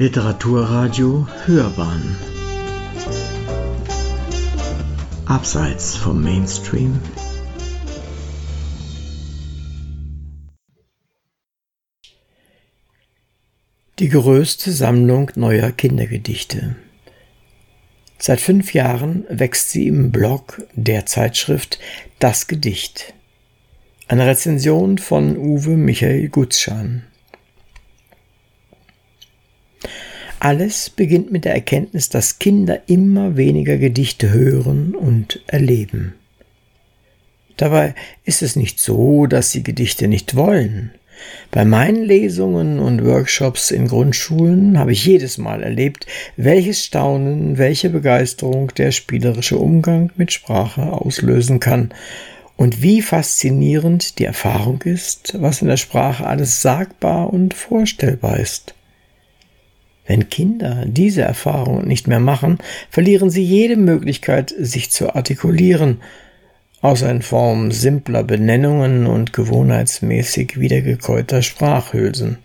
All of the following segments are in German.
Literaturradio Hörbahn Abseits vom Mainstream Die größte Sammlung neuer Kindergedichte. Seit fünf Jahren wächst sie im Blog der Zeitschrift Das Gedicht. Eine Rezension von Uwe Michael Gutschan. Alles beginnt mit der Erkenntnis, dass Kinder immer weniger Gedichte hören und erleben. Dabei ist es nicht so, dass sie Gedichte nicht wollen. Bei meinen Lesungen und Workshops in Grundschulen habe ich jedes Mal erlebt, welches Staunen, welche Begeisterung der spielerische Umgang mit Sprache auslösen kann und wie faszinierend die Erfahrung ist, was in der Sprache alles sagbar und vorstellbar ist. Wenn Kinder diese Erfahrung nicht mehr machen, verlieren sie jede Möglichkeit, sich zu artikulieren, außer in Form simpler Benennungen und gewohnheitsmäßig wiedergekäuter Sprachhülsen.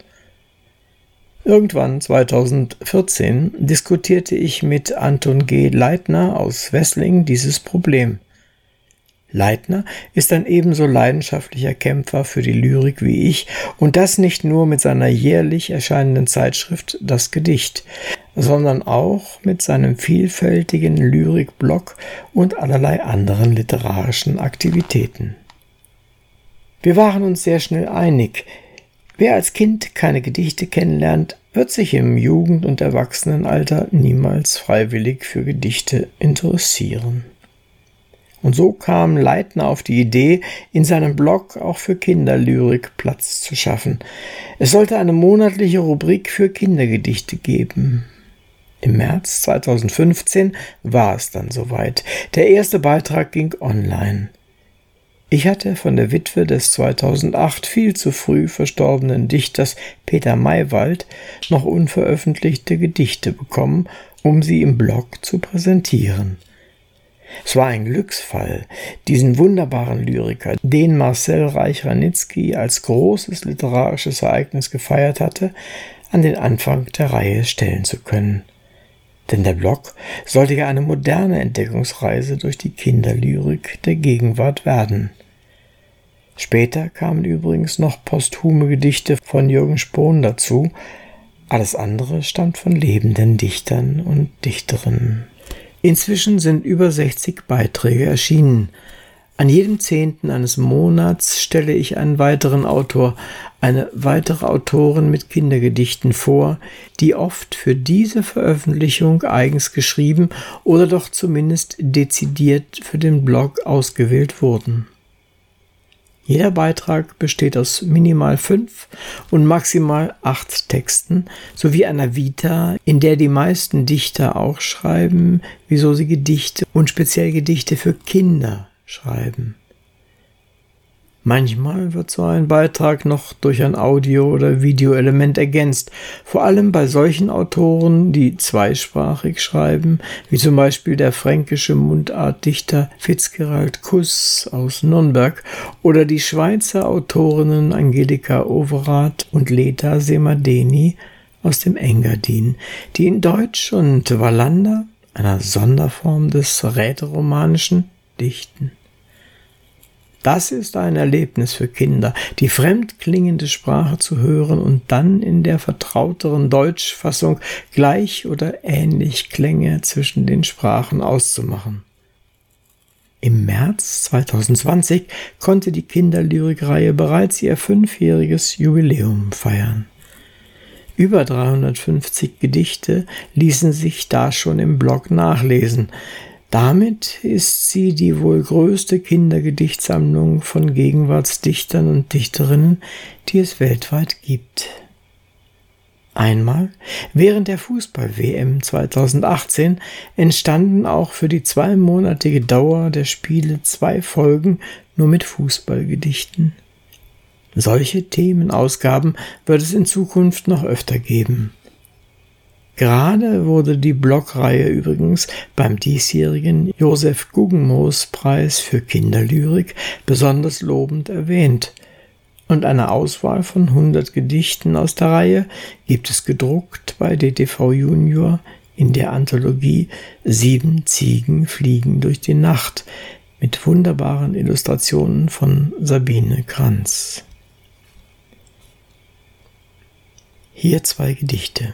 Irgendwann 2014 diskutierte ich mit Anton G. Leitner aus Wessling dieses Problem. Leitner ist ein ebenso leidenschaftlicher Kämpfer für die Lyrik wie ich, und das nicht nur mit seiner jährlich erscheinenden Zeitschrift Das Gedicht, sondern auch mit seinem vielfältigen Lyrikblog und allerlei anderen literarischen Aktivitäten. Wir waren uns sehr schnell einig, wer als Kind keine Gedichte kennenlernt, wird sich im Jugend- und Erwachsenenalter niemals freiwillig für Gedichte interessieren. Und so kam Leitner auf die Idee, in seinem Blog auch für Kinderlyrik Platz zu schaffen. Es sollte eine monatliche Rubrik für Kindergedichte geben. Im März 2015 war es dann soweit. Der erste Beitrag ging online. Ich hatte von der Witwe des 2008 viel zu früh verstorbenen Dichters Peter Maywald noch unveröffentlichte Gedichte bekommen, um sie im Blog zu präsentieren. Es war ein Glücksfall, diesen wunderbaren Lyriker, den Marcel Reich-Ranitzky als großes literarisches Ereignis gefeiert hatte, an den Anfang der Reihe stellen zu können. Denn der Blog sollte ja eine moderne Entdeckungsreise durch die Kinderlyrik der Gegenwart werden. Später kamen übrigens noch posthume Gedichte von Jürgen Spohn dazu, alles andere stammt von lebenden Dichtern und Dichterinnen. Inzwischen sind über 60 Beiträge erschienen. An jedem Zehnten eines Monats stelle ich einen weiteren Autor, eine weitere Autorin mit Kindergedichten vor, die oft für diese Veröffentlichung eigens geschrieben oder doch zumindest dezidiert für den Blog ausgewählt wurden. Jeder Beitrag besteht aus minimal fünf und maximal acht Texten sowie einer Vita, in der die meisten Dichter auch schreiben, wieso sie Gedichte und speziell Gedichte für Kinder schreiben. Manchmal wird so ein Beitrag noch durch ein Audio- oder Videoelement ergänzt, vor allem bei solchen Autoren, die zweisprachig schreiben, wie zum Beispiel der fränkische Mundartdichter Fitzgerald Kuss aus Nürnberg oder die Schweizer Autorinnen Angelika Overath und Leta Semadeni aus dem Engadin, die in Deutsch und Wallander, einer Sonderform des Rätoromanischen, dichten. Das ist ein Erlebnis für Kinder, die fremdklingende Sprache zu hören und dann in der vertrauteren Deutschfassung gleich oder ähnlich Klänge zwischen den Sprachen auszumachen. Im März 2020 konnte die Kinderlyrikreihe bereits ihr fünfjähriges Jubiläum feiern. Über 350 Gedichte ließen sich da schon im Blog nachlesen. Damit ist sie die wohl größte Kindergedichtsammlung von Gegenwartsdichtern und Dichterinnen, die es weltweit gibt. Einmal, während der Fußball-WM 2018, entstanden auch für die zweimonatige Dauer der Spiele zwei Folgen nur mit Fußballgedichten. Solche Themenausgaben wird es in Zukunft noch öfter geben. Gerade wurde die Blogreihe übrigens beim diesjährigen Josef Guggenmoos Preis für Kinderlyrik besonders lobend erwähnt. und eine Auswahl von 100 Gedichten aus der Reihe gibt es gedruckt bei DTV Junior in der Anthologie Sieben Ziegen fliegen durch die Nacht mit wunderbaren Illustrationen von Sabine Kranz. Hier zwei Gedichte.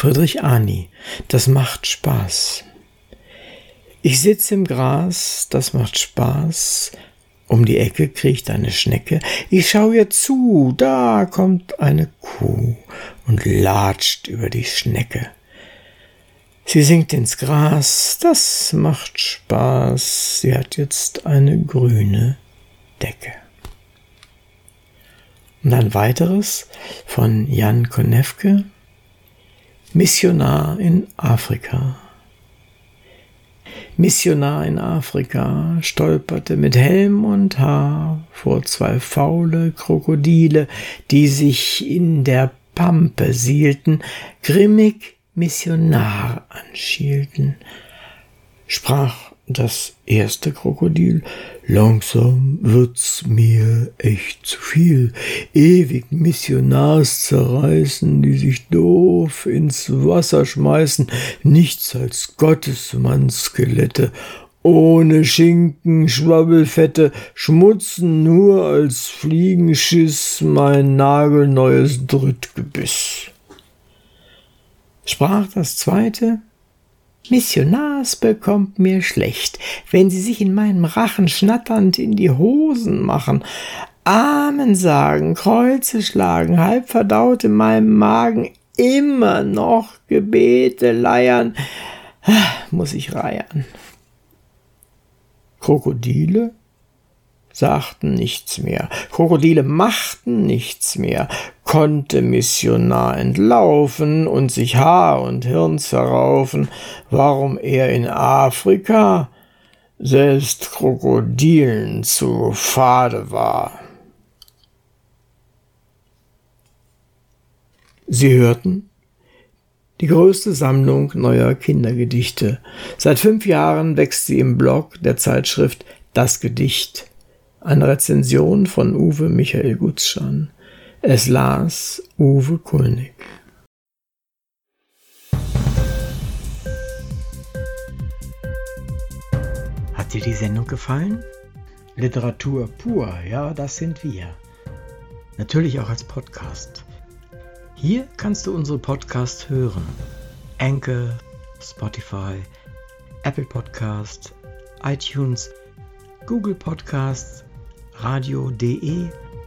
Friedrich Ani, das macht Spaß. Ich sitz im Gras, das macht Spaß. Um die Ecke kriecht eine Schnecke. Ich schau ihr zu, da kommt eine Kuh und latscht über die Schnecke. Sie sinkt ins Gras, das macht Spaß. Sie hat jetzt eine grüne Decke. Und ein weiteres von Jan Konewke, Missionar in Afrika. Missionar in Afrika stolperte mit Helm und Haar vor zwei faule Krokodile, die sich in der Pampe sielten, grimmig Missionar anschielten. Sprach das erste Krokodil. Langsam wird's mir echt zu viel. Ewig Missionars zerreißen, die sich doof ins Wasser schmeißen. Nichts als Gottesmannskelette. Ohne Schinken, Schwabbelfette, schmutzen nur als Fliegenschiss mein nagelneues Drittgebiss. Sprach das zweite, Missionars bekommt mir schlecht, wenn sie sich in meinem Rachen schnatternd in die Hosen machen, Amen sagen, Kreuze schlagen, halb verdaut in meinem Magen, immer noch Gebete leiern, muss ich reiern. Krokodile sagten nichts mehr, Krokodile machten nichts mehr, konnte Missionar entlaufen und sich Haar und Hirn zerraufen, warum er in Afrika selbst Krokodilen zu fade war. Sie hörten die größte Sammlung neuer Kindergedichte. Seit fünf Jahren wächst sie im Blog der Zeitschrift Das Gedicht eine Rezension von Uwe Michael Gutschan. Es las Uwe Kulnig. Hat dir die Sendung gefallen? Literatur pur, ja, das sind wir. Natürlich auch als Podcast. Hier kannst du unsere Podcasts hören. Anchor, Spotify, Apple Podcast, iTunes, Google Podcasts radio.de